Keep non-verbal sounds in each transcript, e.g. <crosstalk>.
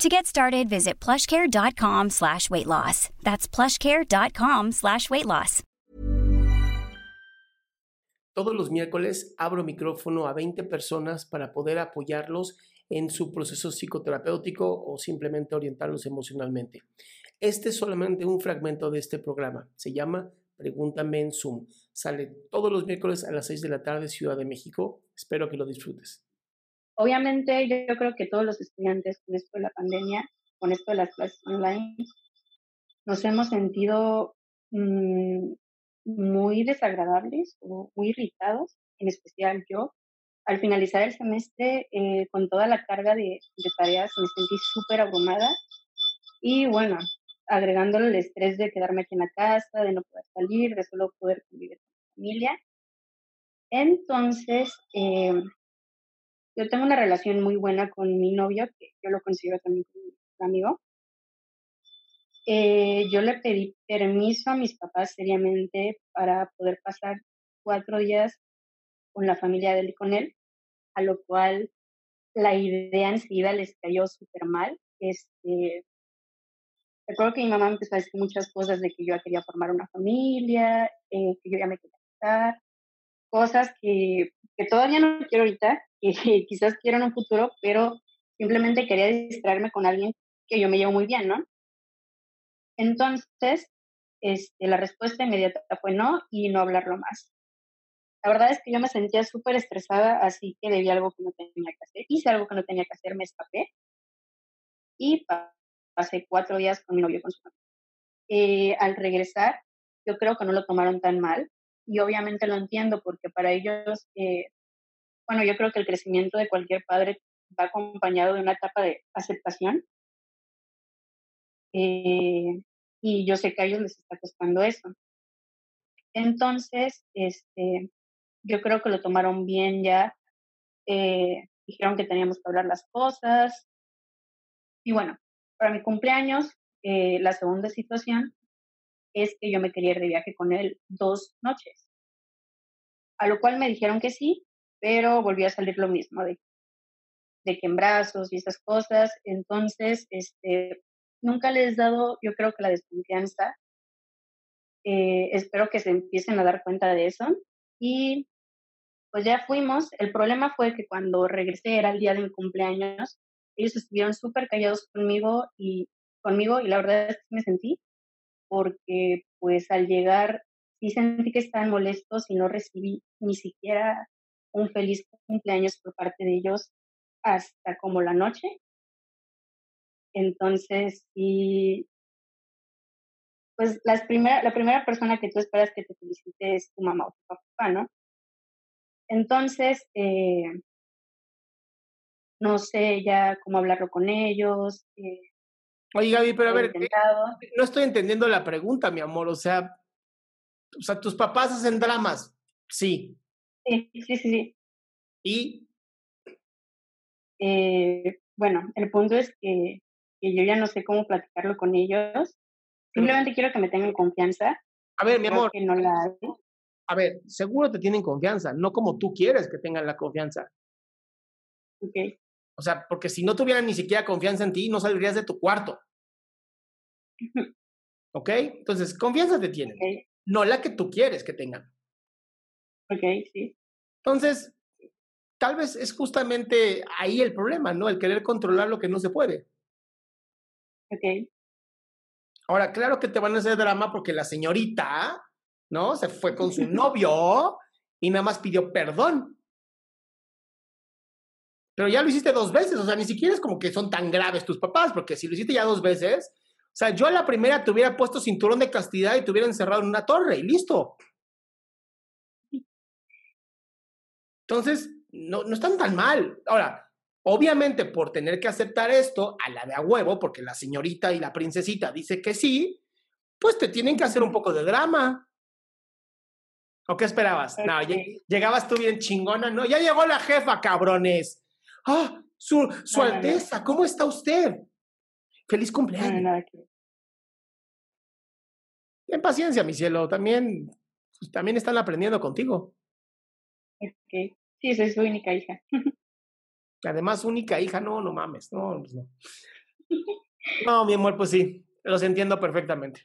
To get started, visit plushcare.com slash weight loss. That's plushcare.com slash weight loss. Todos los miércoles abro micrófono a 20 personas para poder apoyarlos en su proceso psicoterapéutico o simplemente orientarlos emocionalmente. Este es solamente un fragmento de este programa. Se llama Pregúntame en Zoom. Sale todos los miércoles a las 6 de la tarde, Ciudad de México. Espero que lo disfrutes. Obviamente yo creo que todos los estudiantes con esto de la pandemia, con esto de las clases online, nos hemos sentido mmm, muy desagradables o muy irritados, en especial yo. Al finalizar el semestre, eh, con toda la carga de, tareas, me sentí súper abrumada y bueno, agregándole el estrés de quedarme aquí en la casa, de no poder salir, de solo poder convivir con mi familia. Entonces, eh, yo tengo una relación muy buena con mi novio, que yo lo considero también como un amigo. Eh, yo le pedí permiso a mis papás seriamente para poder pasar cuatro días con la familia de él y con él, a lo cual la idea enseguida les cayó súper mal. Este, recuerdo que mi mamá empezó a decir muchas cosas de que yo ya quería formar una familia, eh, que yo ya me quería casar, cosas que, que todavía no quiero ahorita, que <laughs> quizás quiero en un futuro, pero simplemente quería distraerme con alguien que yo me llevo muy bien, ¿no? Entonces, este, la respuesta inmediata fue no y no hablarlo más. La verdad es que yo me sentía súper estresada, así que debía algo que no tenía que hacer. Hice algo que no tenía que hacer, me escapé y pasé cuatro días con mi novio con su familia. Eh, al regresar, yo creo que no lo tomaron tan mal y obviamente lo entiendo porque para ellos, eh, bueno, yo creo que el crecimiento de cualquier padre va acompañado de una etapa de aceptación. Eh, y yo sé que a ellos les está costando eso. Entonces, este, yo creo que lo tomaron bien ya. Eh, dijeron que teníamos que hablar las cosas. Y bueno, para mi cumpleaños, eh, la segunda situación es que yo me quería ir de viaje con él dos noches. A lo cual me dijeron que sí, pero volvió a salir lo mismo, de, de que en brazos y esas cosas. Entonces, este, nunca les he dado, yo creo que la desconfianza. Eh, espero que se empiecen a dar cuenta de eso. Y pues ya fuimos. El problema fue que cuando regresé era el día de mi cumpleaños. Ellos estuvieron súper callados conmigo y conmigo y la verdad es que me sentí porque pues al llegar sí sentí que estaban molestos y no recibí ni siquiera un feliz cumpleaños por parte de ellos hasta como la noche. Entonces, sí, pues las la primera persona que tú esperas que te felicite es tu mamá o tu papá, ¿no? Entonces, eh, no sé ya cómo hablarlo con ellos. Eh, Oye, Gaby, pero a ver, eh, no estoy entendiendo la pregunta, mi amor. O sea, o sea, tus papás hacen dramas. Sí. Sí, sí, sí. ¿Y? Eh, bueno, el punto es que, que, yo ya no sé cómo platicarlo con ellos. Simplemente quiero que me tengan confianza. A ver, mi amor. Que no la A ver, seguro te tienen confianza, no como tú quieres que tengan la confianza. Ok. O sea, porque si no tuvieran ni siquiera confianza en ti, no saldrías de tu cuarto. ¿Ok? Entonces, confianza te tienen. Okay. no la que tú quieres que tengan. Ok, sí. Entonces, tal vez es justamente ahí el problema, ¿no? El querer controlar lo que no se puede. Ok. Ahora, claro que te van a hacer drama porque la señorita, ¿no? Se fue con su <laughs> novio y nada más pidió perdón. Pero ya lo hiciste dos veces, o sea, ni siquiera es como que son tan graves tus papás, porque si lo hiciste ya dos veces, o sea, yo a la primera te hubiera puesto cinturón de castidad y te hubiera encerrado en una torre y listo. Entonces, no, no están tan mal. Ahora, obviamente por tener que aceptar esto a la de a huevo, porque la señorita y la princesita dice que sí, pues te tienen que hacer un poco de drama. ¿O qué esperabas? No, llegabas tú bien chingona, no, ya llegó la jefa, cabrones. Ah, su, su Alteza, ¿cómo está usted? Feliz cumpleaños. Ten paciencia, mi cielo, también, también están aprendiendo contigo. Ok, sí, es su única hija. <laughs> Además, única hija, no, no mames, no, pues no. No, mi amor, pues sí, los entiendo perfectamente.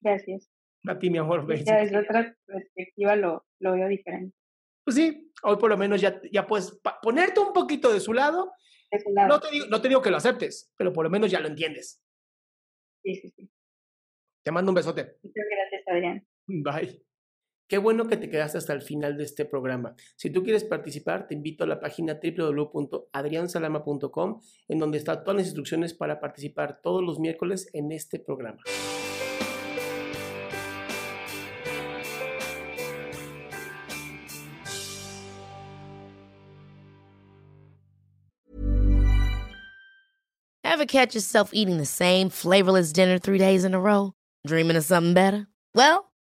Gracias. A ti, mi amor. Ya desde otra perspectiva lo, lo veo diferente. Pues sí, hoy por lo menos ya, ya puedes ponerte un poquito de su lado. No, te digo, no te digo que lo aceptes, pero por lo menos ya lo entiendes. Sí, sí, sí. Te mando un besote. Muchas gracias, Adrián. Bye. Qué bueno que te quedaste hasta el final de este programa. Si tú quieres participar, te invito a la página www.adriansalama.com, en donde están todas las instrucciones para participar todos los miércoles en este programa. Ever catch yourself eating the same flavorless dinner three days in a row? Dreaming of something better? Well,